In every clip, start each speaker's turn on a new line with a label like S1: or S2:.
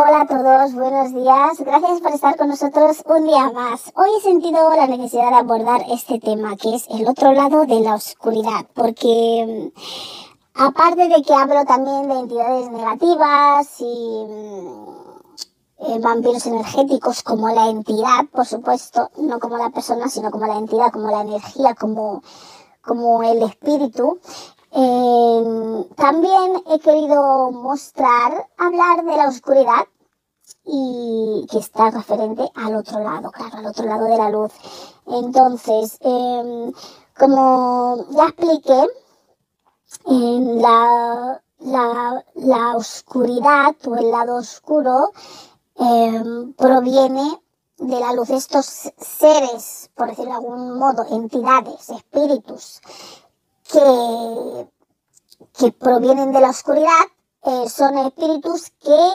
S1: Hola a todos, buenos días. Gracias por estar con nosotros un día más. Hoy he sentido la necesidad de abordar este tema, que es el otro lado de la oscuridad, porque mm, aparte de que hablo también de entidades negativas y mm, eh, vampiros energéticos como la entidad, por supuesto, no como la persona, sino como la entidad, como la energía, como, como el espíritu. Eh, también he querido mostrar, hablar de la oscuridad y que está referente al otro lado, claro, al otro lado de la luz. Entonces, em, como ya expliqué, la, la, oscuridad o el lado oscuro em, proviene de la luz. Estos seres, por decirlo de algún modo, entidades, espíritus, que, que provienen de la oscuridad eh, son espíritus que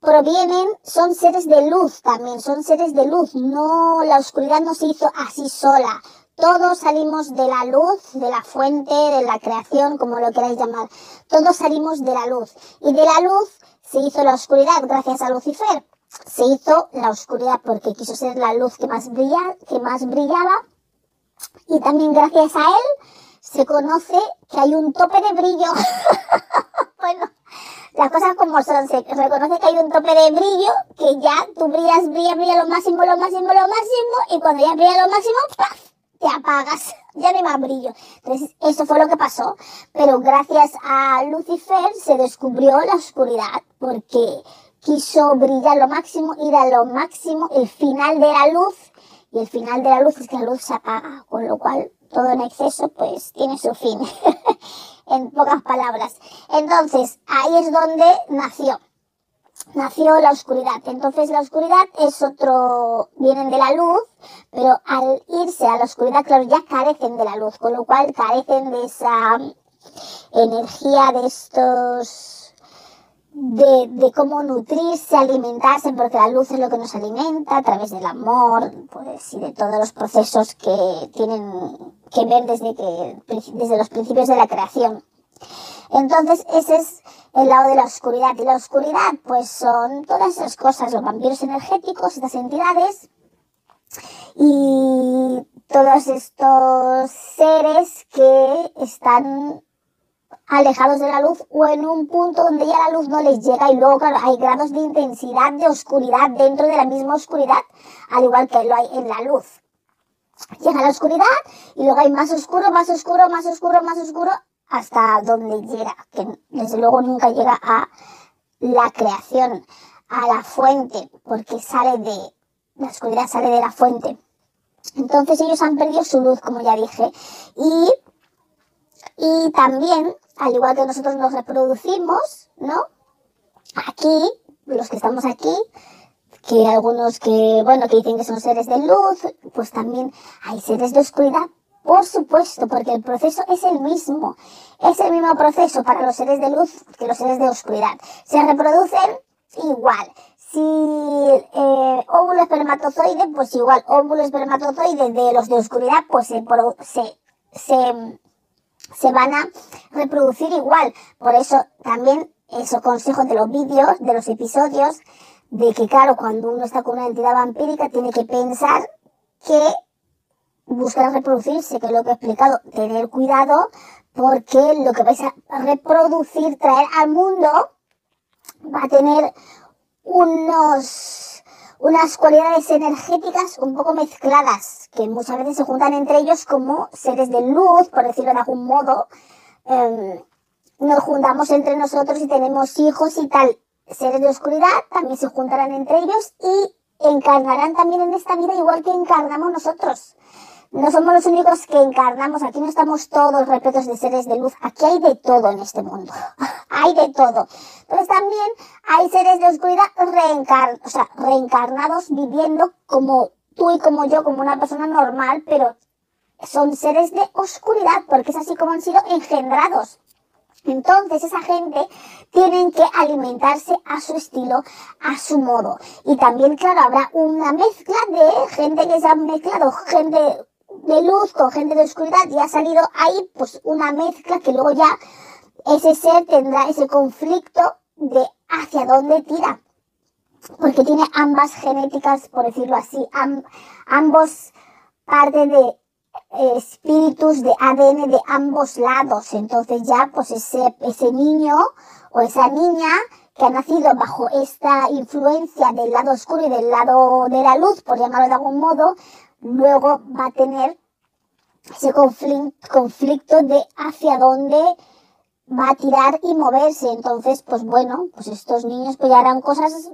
S1: provienen, son seres de luz también, son seres de luz. No, la oscuridad no se hizo así sola. Todos salimos de la luz, de la fuente, de la creación, como lo queráis llamar. Todos salimos de la luz. Y de la luz se hizo la oscuridad gracias a Lucifer. Se hizo la oscuridad porque quiso ser la luz que más, brilla, que más brillaba. Y también gracias a él se conoce que hay un tope de brillo. bueno, las cosas como son, se reconoce que hay un tope de brillo, que ya tú brillas, brillas, brillas lo máximo, lo máximo, lo máximo, y cuando ya brilla lo máximo, ¡paf! te apagas, ya no hay más brillo. Entonces, eso fue lo que pasó. Pero gracias a Lucifer se descubrió la oscuridad, porque quiso brillar lo máximo, ir a lo máximo, el final de la luz, y el final de la luz es que la luz se apaga, con lo cual todo en exceso pues tiene su fin, en pocas palabras. Entonces, ahí es donde nació. Nació la oscuridad. Entonces la oscuridad es otro, vienen de la luz, pero al irse a la oscuridad, claro, ya carecen de la luz, con lo cual carecen de esa energía de estos de, de, cómo nutrirse, alimentarse, porque la luz es lo que nos alimenta a través del amor, pues, y de todos los procesos que tienen que ver desde, que, desde los principios de la creación. Entonces, ese es el lado de la oscuridad. Y la oscuridad, pues, son todas esas cosas, los vampiros energéticos, estas entidades, y todos estos seres que están alejados de la luz o en un punto donde ya la luz no les llega y luego hay grados de intensidad de oscuridad dentro de la misma oscuridad, al igual que lo hay en la luz. Llega la oscuridad y luego hay más oscuro, más oscuro, más oscuro, más oscuro, hasta donde llega, que desde luego nunca llega a la creación, a la fuente, porque sale de, la oscuridad sale de la fuente. Entonces ellos han perdido su luz, como ya dije, y, y también al igual que nosotros nos reproducimos, ¿no? Aquí, los que estamos aquí, que algunos que, bueno, que dicen que son seres de luz, pues también hay seres de oscuridad, por supuesto, porque el proceso es el mismo. Es el mismo proceso para los seres de luz que los seres de oscuridad. Se reproducen igual. Si eh, óvulo espermatozoide, pues igual, óvulo espermatozoide de los de oscuridad, pues se, se, se se van a reproducir igual. Por eso también esos consejos de los vídeos, de los episodios, de que claro, cuando uno está con una entidad vampírica tiene que pensar que busca reproducirse, que es lo que he explicado, tener cuidado porque lo que vais a reproducir, traer al mundo, va a tener unos unas cualidades energéticas un poco mezcladas, que muchas veces se juntan entre ellos como seres de luz, por decirlo de algún modo. Em, nos juntamos entre nosotros y tenemos hijos y tal. Seres de oscuridad también se juntarán entre ellos y encarnarán también en esta vida igual que encarnamos nosotros. no somos los únicos que encarnamos, aquí no estamos todos repletos de seres de luz, aquí hay de todo en este mundo, hay de todo. Entonces también hay seres de oscuridad reencar o sea, reencarnados viviendo como tú y como yo, como una persona normal, pero son seres de oscuridad, porque es así como han sido engendrados. Entonces esa gente tienen que alimentarse a su estilo, a su modo. Y también, claro, habrá una mezcla de gente que se ha mezclado, gente de luz con gente de oscuridad y ha salido ahí pues una mezcla que luego ya ese ser tendrá ese conflicto de hacia dónde tira. Porque tiene ambas genéticas, por decirlo así, ambos partes de espíritus de ADN de ambos lados. Entonces ya pues ese, ese niño o esa niña que ha nacido bajo esta influencia del lado oscuro y del lado de la luz, por llamarlo de algún modo, luego va a tener ese conflicto de hacia dónde va a tirar y moverse. Entonces, pues bueno, pues estos niños pues ya harán cosas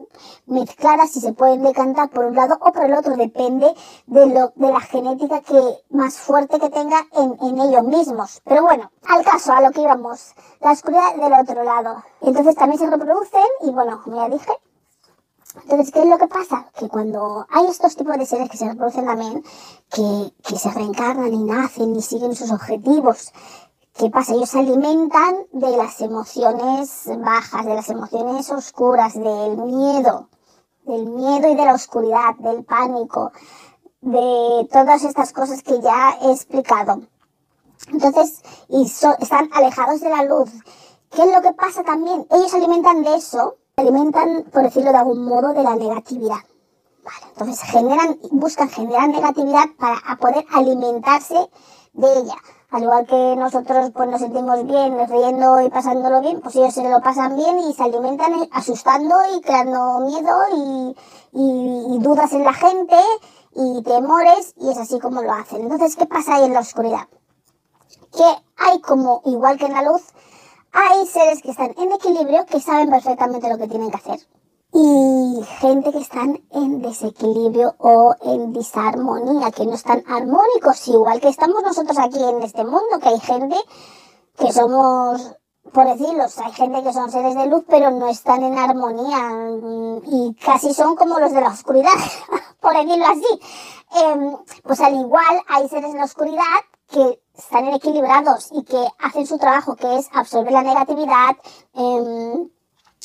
S1: mezcladas y se pueden decantar por un lado o por el otro. Depende de, lo, de la genética que más fuerte que tenga en, en ellos mismos. Pero bueno, al caso, a lo que íbamos. La oscuridad del otro lado. Entonces también se reproducen y bueno, como ya dije, entonces, ¿qué es lo que pasa? Que cuando hay estos tipos de seres que se reproducen también, que, que se reencarnan y nacen y siguen sus objetivos, ¿Qué pasa? Ellos se alimentan de las emociones bajas, de las emociones oscuras, del miedo, del miedo y de la oscuridad, del pánico, de todas estas cosas que ya he explicado. Entonces, y están alejados de la luz. ¿Qué es lo que pasa también? Ellos se alimentan de eso, se alimentan, por decirlo de algún modo, de la negatividad. Vale, entonces generan, buscan generar negatividad para poder alimentarse de ella al igual que nosotros pues nos sentimos bien riendo y pasándolo bien, pues ellos se lo pasan bien y se alimentan asustando y creando miedo y, y, dudas en la gente y temores y es así como lo hacen. Entonces, ¿qué pasa ahí en la oscuridad? Que hay como, igual que en la luz, hay seres que están en equilibrio que saben perfectamente lo que tienen que hacer y gente que están en desequilibrio o en disarmonía, que no están armónicos, igual que estamos nosotros aquí en este mundo, que hay gente que somos, por decirlo, hay gente que son seres de luz, pero no están en armonía y casi son como los de la oscuridad, por decirlo así. Em, pues al igual hay seres en la oscuridad que están equilibrados y que hacen su trabajo, que es absorber la negatividad, eh,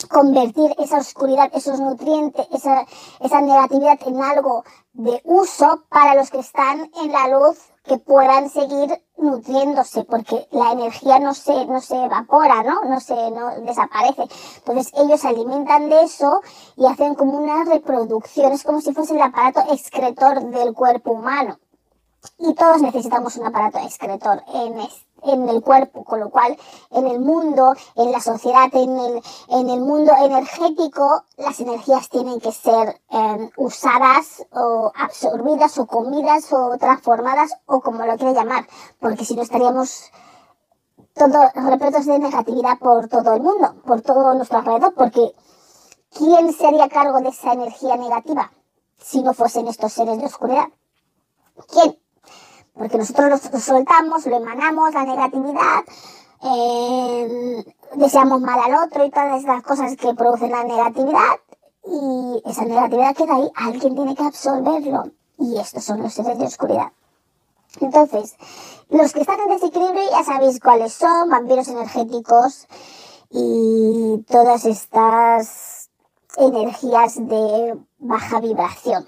S1: convertir esa oscuridad, esos nutrientes, esa, esa negatividad en algo de uso para los que están en la luz que puedan seguir nutriéndose porque la energía no se, no se evapora, ¿no? No se, no desaparece. Entonces ellos se alimentan de eso y hacen como una reproducción, es como si fuese el aparato excretor del cuerpo humano. Y todos necesitamos un aparato excretor en este en el cuerpo, con lo cual en el mundo, en la sociedad, en el, en el mundo energético, las energías tienen que ser em, usadas o absorbidas o comidas o transformadas o como lo quiera llamar, porque si no estaríamos todos repletos de negatividad por todo el mundo, por todo nuestro alrededor, porque ¿quién se haría cargo de esa energía negativa si no fuesen estos seres de oscuridad? ¿Quién? Porque nosotros lo soltamos, lo emanamos, la negatividad, eh, deseamos mal al otro y todas esas cosas que producen la negatividad, y esa negatividad queda ahí, alguien tiene que absorberlo, y estos son los seres de oscuridad. Entonces, los que están en desequilibrio ya sabéis cuáles son, vampiros energéticos y todas estas energías de baja vibración,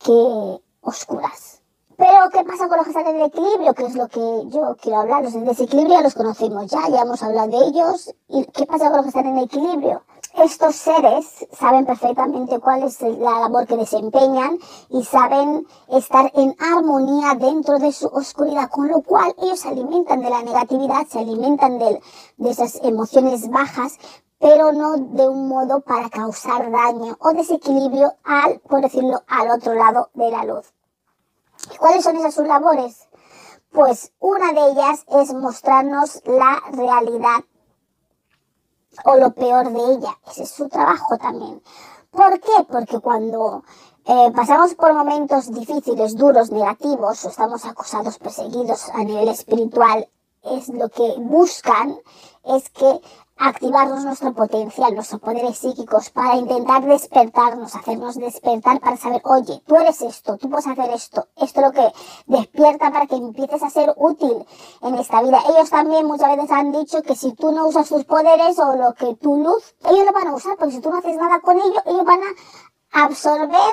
S1: que oscuras. Pero, ¿qué pasa con los están en equilibrio? Que es lo que yo quiero hablar. Los en desequilibrio ya los conocemos ya, ya hemos hablado de ellos. ¿Y qué pasa con los que están en equilibrio? Estos seres saben perfectamente cuál es la labor que desempeñan y saben estar en armonía dentro de su oscuridad, con lo cual ellos se alimentan de la negatividad, se alimentan de, de esas emociones bajas, pero no de un modo para causar daño o desequilibrio al, por decirlo, al otro lado de la luz. ¿Cuáles son esas sus labores? Pues una de ellas es mostrarnos la realidad o lo peor de ella. Ese es su trabajo también. ¿Por qué? Porque cuando eh, pasamos por momentos difíciles, duros, negativos, o estamos acosados, perseguidos a nivel espiritual, es lo que buscan es que activarnos nuestro potencial, nuestros poderes psíquicos para intentar despertarnos, hacernos despertar para saber, oye, tú eres esto, tú puedes hacer esto, esto es lo que despierta para que empieces a ser útil en esta vida. Ellos también muchas veces han dicho que si tú no usas tus poderes o lo que tu luz, ellos lo van a usar, porque si tú no haces nada con ellos, ellos van a absorber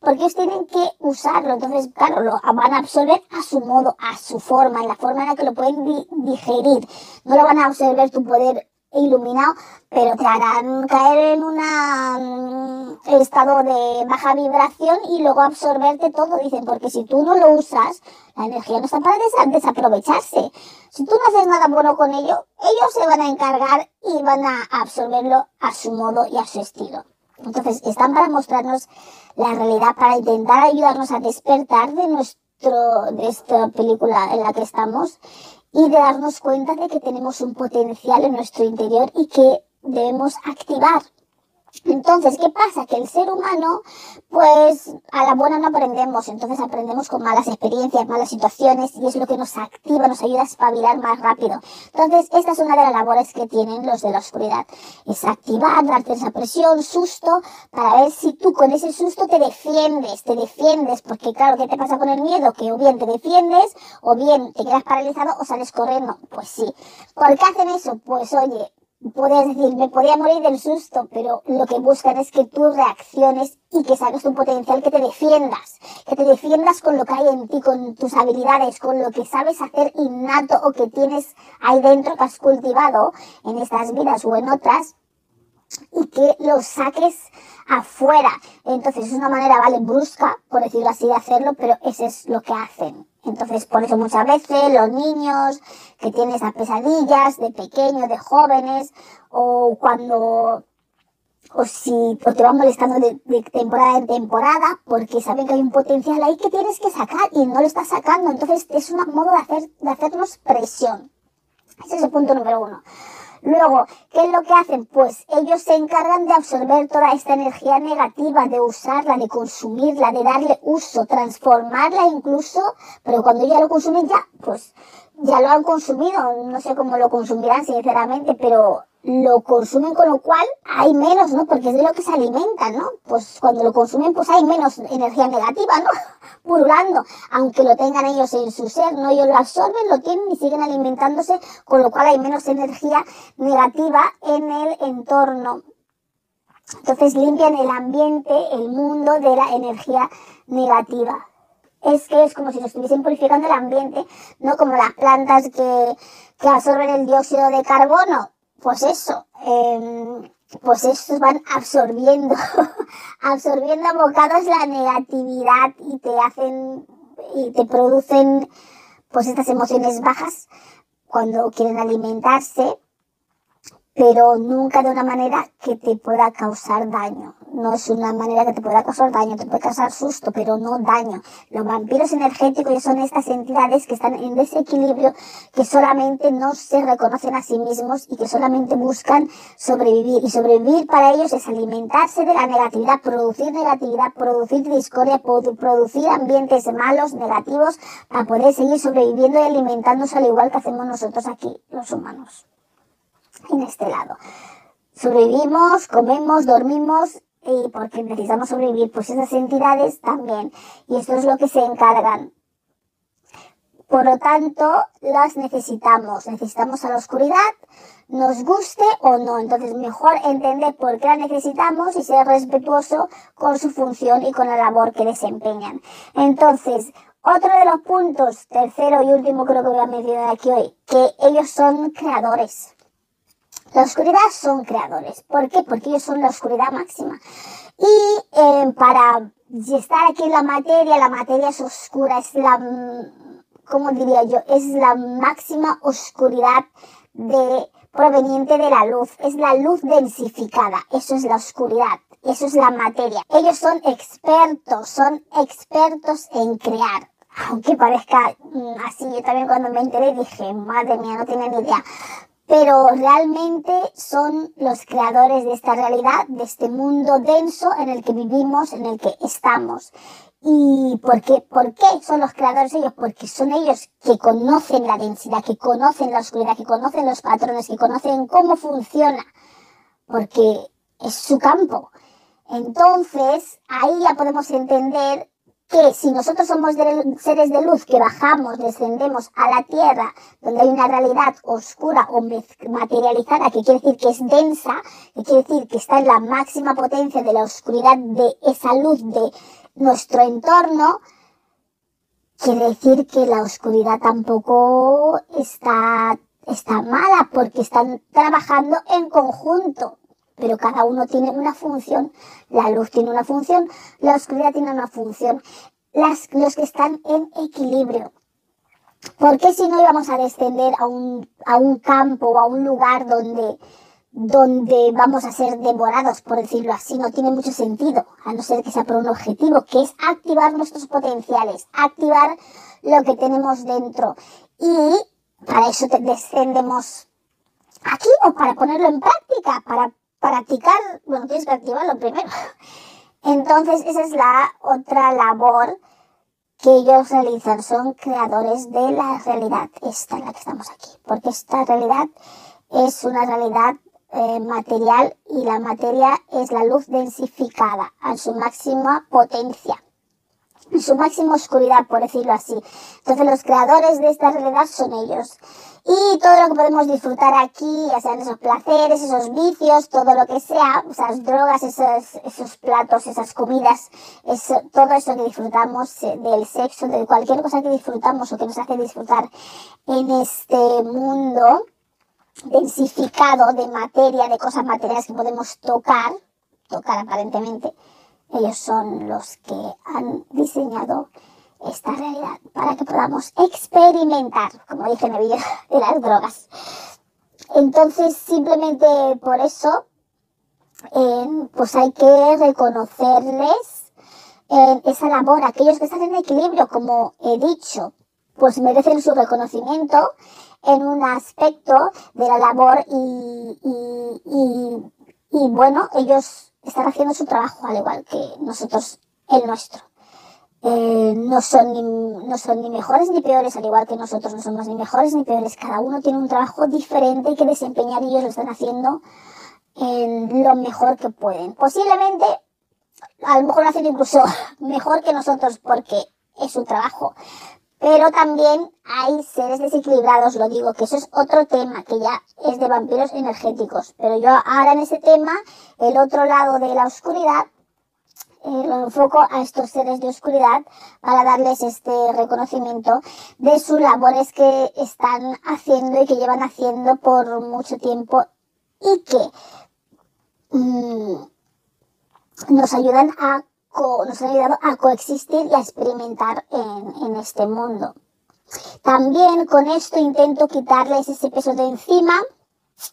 S1: porque ellos tienen que usarlo. Entonces, claro, lo van a absorber a su modo, a su forma, en la forma en la que lo pueden digerir. No lo van a absorber tu poder iluminado, pero te harán caer en un estado de baja vibración y luego absorberte todo, dicen, porque si tú no lo usas, la energía no está para desaprovecharse. Si tú no haces nada bueno con ello, ellos se van a encargar y van a absorberlo a su modo y a su estilo. Entonces, están para mostrarnos la realidad, para intentar ayudarnos a despertar de nuestro, de esta película en la que estamos y de darnos cuenta de que tenemos un potencial en nuestro interior y que debemos activar. Entonces, ¿qué pasa? Que el ser humano, pues a la buena no aprendemos, entonces aprendemos con malas experiencias, malas situaciones y es lo que nos activa, nos ayuda a espabilar más rápido. Entonces, esta es una de las labores que tienen los de la oscuridad. Es activar, darte esa presión, susto, para ver si tú con ese susto te defiendes, te defiendes, porque claro, ¿qué te pasa con el miedo? Que o bien te defiendes, o bien te quedas paralizado o sales corriendo. Pues sí. ¿Por qué hacen eso? Pues oye, Puedes decir, me podía morir del susto, pero lo que buscan es que tú reacciones y que saques tu potencial, que te defiendas, que te defiendas con lo que hay en ti, con tus habilidades, con lo que sabes hacer innato o que tienes ahí dentro que has cultivado en estas vidas o en otras y que lo saques afuera. Entonces es una manera, vale, brusca, por decirlo así, de hacerlo, pero eso es lo que hacen. Entonces, por eso muchas veces los niños que tienen esas pesadillas de pequeños, de jóvenes, o cuando, o si te van molestando de, temporada en temporada, porque saben que hay un potencial ahí que tienes que sacar y no lo estás sacando. Entonces, es un modo de, hacer, de hacernos presión. Ese es el punto número uno. Luego, ¿qué es lo que hacen? Pues ellos se encargan de absorber toda esta energía negativa, de usarla, de consumirla, de darle uso, transformarla incluso, pero cuando ya lo consumen ya, pues ya lo han consumido, no sé cómo lo consumirán sinceramente, pero lo consumen con lo cual hay menos, ¿no? Porque es de lo que se alimentan, ¿no? Pues cuando lo consumen pues hay menos energía negativa, ¿no? Purulando, aunque lo tengan ellos en su ser, ¿no? Ellos lo absorben, lo tienen y siguen alimentándose, con lo cual hay menos energía negativa en el entorno. Entonces limpian el ambiente, el mundo de la energía negativa es que es como si lo estuviesen purificando el ambiente, no como las plantas que, que absorben el dióxido de carbono. Pues eso, eh, pues estos van absorbiendo, absorbiendo a bocados la negatividad y te hacen, y te producen pues estas emociones bajas cuando quieren alimentarse pero nunca de una manera que te pueda causar daño. No es una manera que te pueda causar daño, te puede causar susto, pero no daño. Los vampiros energéticos son estas entidades que están en desequilibrio, que solamente no se reconocen a sí mismos y que solamente buscan sobrevivir. Y sobrevivir para ellos es alimentarse de la negatividad, producir negatividad, producir discordia, producir ambientes malos, negativos, para poder seguir sobreviviendo y alimentándose al igual que hacemos nosotros aquí, los humanos en este lado. Sobrevivimos, comemos, dormimos y porque necesitamos sobrevivir, pues esas entidades también. Y esto es lo que se encargan. Por lo tanto, las necesitamos. Necesitamos a la oscuridad, nos guste o no. Entonces, mejor entender por qué la necesitamos y ser respetuoso con su función y con la labor que desempeñan. Entonces, otro de los puntos, tercero y último creo que voy a mencionar aquí hoy, que ellos son creadores. La oscuridad son creadores. ¿Por qué? Porque ellos son la oscuridad máxima. Y eh, para estar aquí en la materia, la materia es oscura, es la, ¿cómo diría yo? Es la máxima oscuridad de, proveniente de la luz. Es la luz densificada. Eso es la oscuridad. Eso es la materia. Ellos son expertos, son expertos en crear. Aunque parezca mm, así, yo también cuando me enteré dije, madre mía, no tenía ni idea pero realmente son los creadores de esta realidad, de este mundo denso en el que vivimos, en el que estamos. ¿Y por qué? ¿Por qué son los creadores ellos? Porque son ellos que conocen la densidad, que conocen la oscuridad, que conocen los patrones, que conocen cómo funciona, porque es su campo. Entonces, ahí ya podemos entender que si nosotros somos seres de luz que bajamos, descendemos a la tierra, donde hay una realidad oscura o materializada, que quiere decir que es densa, que quiere decir que está en la máxima potencia de la oscuridad de esa luz de nuestro entorno, quiere decir que la oscuridad tampoco está, está mala, porque están trabajando en conjunto pero cada uno tiene una función, la luz tiene una función, la oscuridad tiene una función, las, los que están en equilibrio. Porque si no íbamos a descender a un, a un campo o a un lugar donde, donde vamos a ser devorados, por decirlo así, no tiene mucho sentido, a no ser que sea por un objetivo, que es activar nuestros potenciales, activar lo que tenemos dentro. Y para eso descendemos aquí o para ponerlo en práctica, para practicar, bueno, tienes que activarlo primero. Entonces, esa es la otra labor que ellos realizan. Son creadores de la realidad. Esta en la que estamos aquí. Porque esta realidad es una realidad eh, material y la materia es la luz densificada a su máxima potencia en su máxima oscuridad, por decirlo así. Entonces los creadores de esta realidad son ellos. Y todo lo que podemos disfrutar aquí, ya sean esos placeres, esos vicios, todo lo que sea, esas drogas, esos, esos platos, esas comidas, eso, todo eso que disfrutamos eh, del sexo, de cualquier cosa que disfrutamos o que nos hace disfrutar en este mundo densificado de materia, de cosas materiales que podemos tocar, tocar aparentemente, ellos son los que han diseñado esta realidad para que podamos experimentar, como dice el vídeo de las drogas. Entonces, simplemente por eso, eh, pues hay que reconocerles eh, esa labor. Aquellos que están en equilibrio, como he dicho, pues merecen su reconocimiento en un aspecto de la labor y, y, y, y bueno, ellos están haciendo su trabajo al igual que nosotros el nuestro. Eh, no, son no son ni mejores ni peores, al igual que nosotros no somos ni mejores ni peores. Cada uno tiene un trabajo diferente que desempeñar y ellos lo están haciendo en lo mejor que pueden. Posiblemente, a lo mejor lo hacen incluso mejor que nosotros porque es su trabajo. Pero también hay seres desequilibrados, lo digo, que eso es otro tema, que ya es de vampiros energéticos. Pero yo ahora en ese tema, el otro lado de la oscuridad, eh, lo enfoco a estos seres de oscuridad para darles este reconocimiento de sus labores que están haciendo y que llevan haciendo por mucho tiempo y que mm, nos ayudan a nos han ayudado a coexistir y a experimentar en, en este mundo. También con esto intento quitarles ese peso de encima,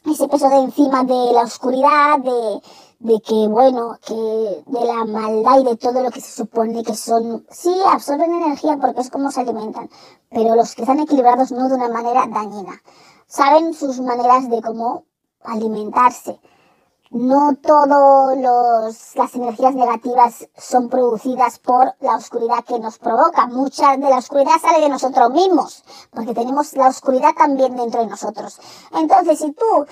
S1: ese peso de encima de la oscuridad, de, de que, bueno, que de la maldad y de todo lo que se supone que son, sí, absorben energía porque es como se alimentan, pero los que están equilibrados no de una manera dañina. Saben sus maneras de cómo alimentarse. No todas las energías negativas son producidas por la oscuridad que nos provoca. Mucha de la oscuridad sale de nosotros mismos, porque tenemos la oscuridad también dentro de nosotros. Entonces, si tú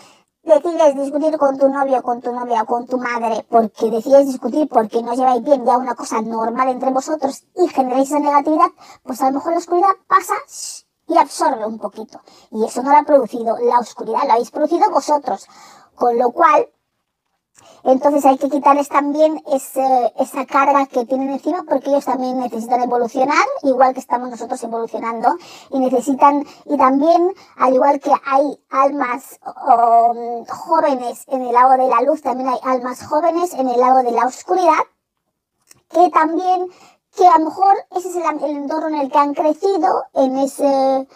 S1: decides discutir con tu novio, con tu novia o con tu madre, porque decides discutir porque no lleváis bien ya una cosa normal entre vosotros y generáis esa negatividad, pues a lo mejor la oscuridad pasa y absorbe un poquito. Y eso no lo ha producido la oscuridad, lo habéis producido vosotros. Con lo cual, entonces hay que quitarles también ese, esa carga que tienen encima porque ellos también necesitan evolucionar, igual que estamos nosotros evolucionando, y necesitan, y también, al igual que hay almas jóvenes en el lado de la luz, también hay almas jóvenes en el lado de la oscuridad, que también, que a lo mejor ese es el, el entorno en el que han crecido, en ese,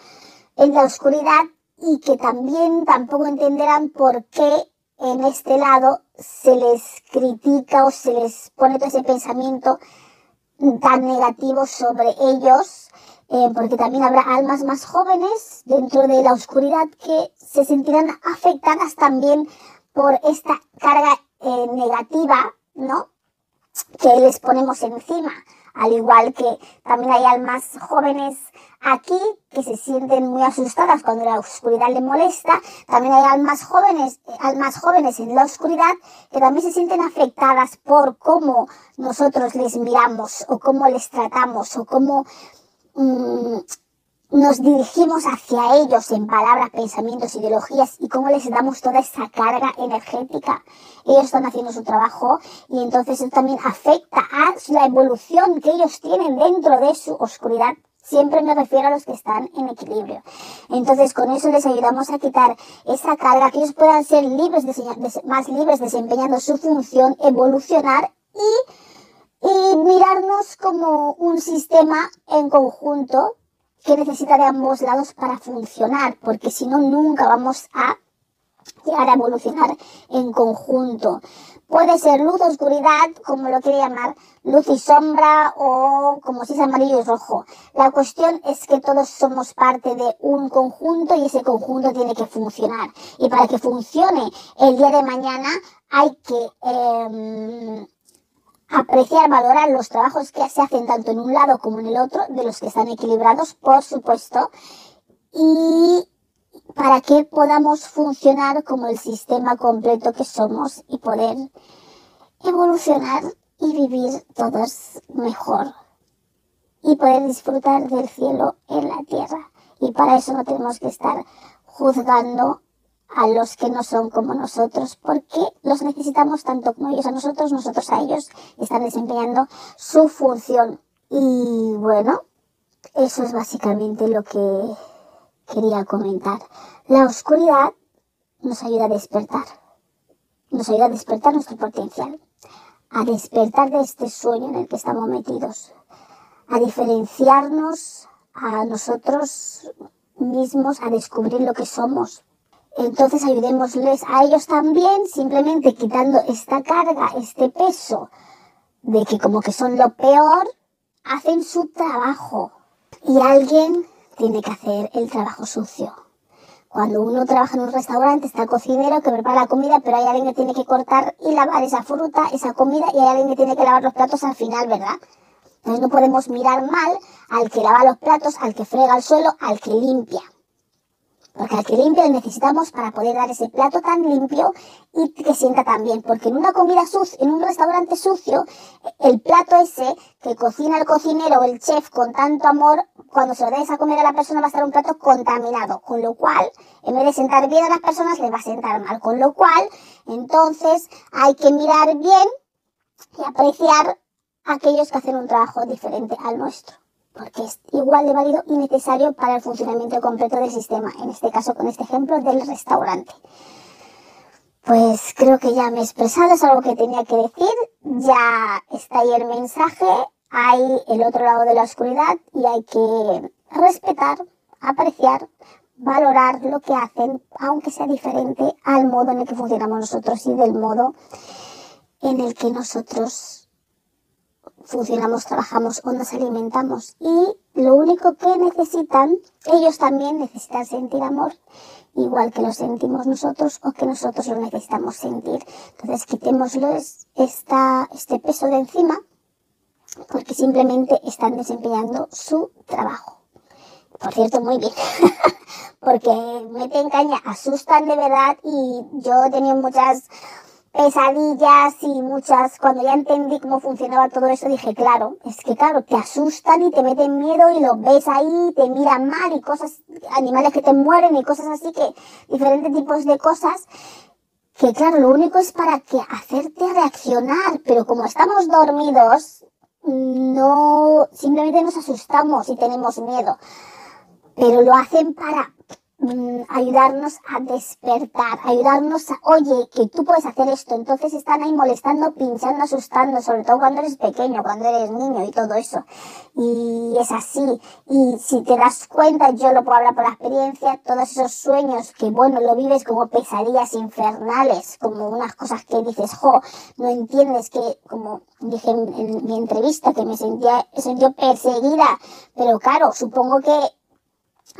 S1: en la oscuridad, y que también tampoco entenderán por qué en este lado se les critica o se les pone todo ese pensamiento tan negativo sobre ellos eh, porque también habrá almas más jóvenes dentro de la oscuridad que se sentirán afectadas también por esta carga eh, negativa, ¿no? Que les ponemos encima. Al igual que también hay almas jóvenes aquí que se sienten muy asustadas cuando la oscuridad les molesta. También hay almas jóvenes, eh, almas jóvenes en la oscuridad que también se sienten afectadas por cómo nosotros les miramos o cómo les tratamos o cómo Mm, nos dirigimos hacia ellos en palabras, pensamientos, ideologías y cómo les damos toda esa carga energética. Ellos están haciendo su trabajo y entonces eso también afecta a la evolución que ellos tienen dentro de su oscuridad. Siempre me refiero a los que están en equilibrio. Entonces, con eso les ayudamos a quitar esa carga, que ellos puedan ser libres, más libres desempeñando su función, evolucionar y y mirarnos como un sistema en conjunto que necesita de ambos lados para funcionar, porque si no, nunca vamos a llegar a evolucionar en conjunto. Puede ser luz oscuridad, como lo quiere llamar, luz y sombra o como si es amarillo y rojo. La cuestión es que todos somos parte de un conjunto y ese conjunto tiene que funcionar. Y para que funcione el día de mañana hay que eh, apreciar, valorar los trabajos que se hacen tanto en un lado como en el otro, de los que están equilibrados, por supuesto, y para que podamos funcionar como el sistema completo que somos y poder evolucionar y vivir todos mejor y poder disfrutar del cielo en la tierra. Y para eso no tenemos que estar juzgando a los que no son como nosotros, porque los necesitamos tanto como ellos a nosotros, nosotros a ellos, están desempeñando su función. Y bueno, eso es básicamente lo que quería comentar. La oscuridad nos ayuda a despertar, nos ayuda a despertar nuestro potencial, a despertar de este sueño en el que estamos metidos, a diferenciarnos a nosotros mismos, a descubrir lo que somos, entonces ayudémosles a ellos también, simplemente quitando esta carga, este peso de que como que son lo peor, hacen su trabajo. Y alguien tiene que hacer el trabajo sucio. Cuando uno trabaja en un restaurante, está el cocinero que prepara la comida, pero hay alguien que tiene que cortar y lavar esa fruta, esa comida, y hay alguien que tiene que lavar los platos al final, ¿verdad? Entonces no podemos mirar mal al que lava los platos, al que frega el suelo, al que limpia. Porque al que limpia necesitamos para poder dar ese plato tan limpio y que sienta tan bien. Porque en una comida sucia, en un restaurante sucio, el plato ese que cocina el cocinero o el chef con tanto amor, cuando se lo des a comer a la persona va a estar un plato contaminado. Con lo cual, en vez de sentar bien a las personas, les va a sentar mal. Con lo cual, entonces, hay que mirar bien y apreciar a aquellos que hacen un trabajo diferente al nuestro porque es igual de válido y necesario para el funcionamiento completo del sistema, en este caso con este ejemplo del restaurante. Pues creo que ya me he expresado, es algo que tenía que decir, ya está ahí el mensaje, hay el otro lado de la oscuridad y hay que respetar, apreciar, valorar lo que hacen, aunque sea diferente al modo en el que funcionamos nosotros y del modo en el que nosotros funcionamos, trabajamos o nos alimentamos. Y lo único que necesitan, ellos también necesitan sentir amor, igual que lo sentimos nosotros o que nosotros lo necesitamos sentir. Entonces quitémosles esta, este peso de encima porque simplemente están desempeñando su trabajo. Por cierto, muy bien. porque meten caña, asustan de verdad y yo he tenido muchas pesadillas y muchas, cuando ya entendí cómo funcionaba todo eso, dije, claro, es que claro, te asustan y te meten miedo y lo ves ahí, te miran mal y cosas, animales que te mueren y cosas así que, diferentes tipos de cosas, que claro, lo único es para que hacerte reaccionar, pero como estamos dormidos, no, simplemente nos asustamos y tenemos miedo, pero lo hacen para mm, ayudarnos a despertar, ayudarnos a, oye, que tú puedes hacer esto. Entonces están ahí molestando, pinchando, asustando, sobre todo cuando eres pequeño, cuando eres niño y todo eso. Y es así. Y si te das cuenta, yo lo puedo hablar por la experiencia, todos esos sueños que, bueno, lo vives como pesadillas infernales, como unas cosas que dices, jo, no entiendes que, como dije en, mi entrevista, que me sentía, sentía perseguida, pero claro, supongo que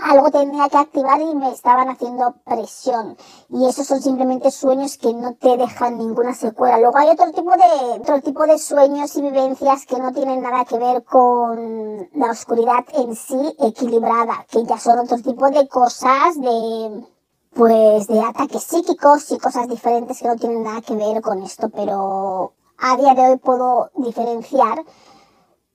S1: algo tenía que activar y me estaban haciendo presión. Y esos son simplemente sueños que no te dejan ninguna secuela. Luego hay otro tipo de, otro tipo de sueños y vivencias que no tienen nada que ver con la oscuridad en sí equilibrada, que ya son otro tipo de cosas de, pues de ataques psíquicos y cosas diferentes que no tienen nada que ver con esto, pero a día de hoy puedo diferenciar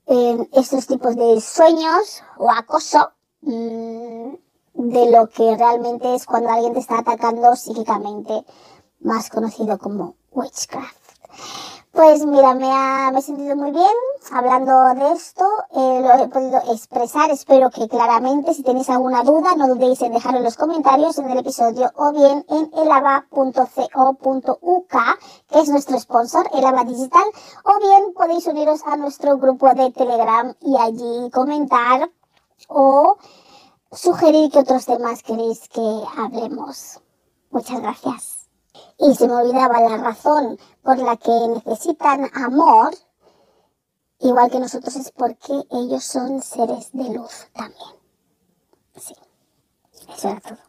S1: eh, estos tipos de sueños o acoso Mm, de lo que realmente es cuando alguien te está atacando psíquicamente, más conocido como witchcraft. Pues mira, me, ha, me he sentido muy bien hablando de esto, eh, lo he podido expresar, espero que claramente, si tenéis alguna duda, no dudéis en dejarlo en los comentarios en el episodio o bien en elava.co.uk, que es nuestro sponsor, Elava Digital, o bien podéis uniros a nuestro grupo de Telegram y allí comentar o sugerir que otros temas queréis que hablemos. Muchas gracias. Y se me olvidaba la razón por la que necesitan amor, igual que nosotros, es porque ellos son seres de luz también. Sí, eso era todo.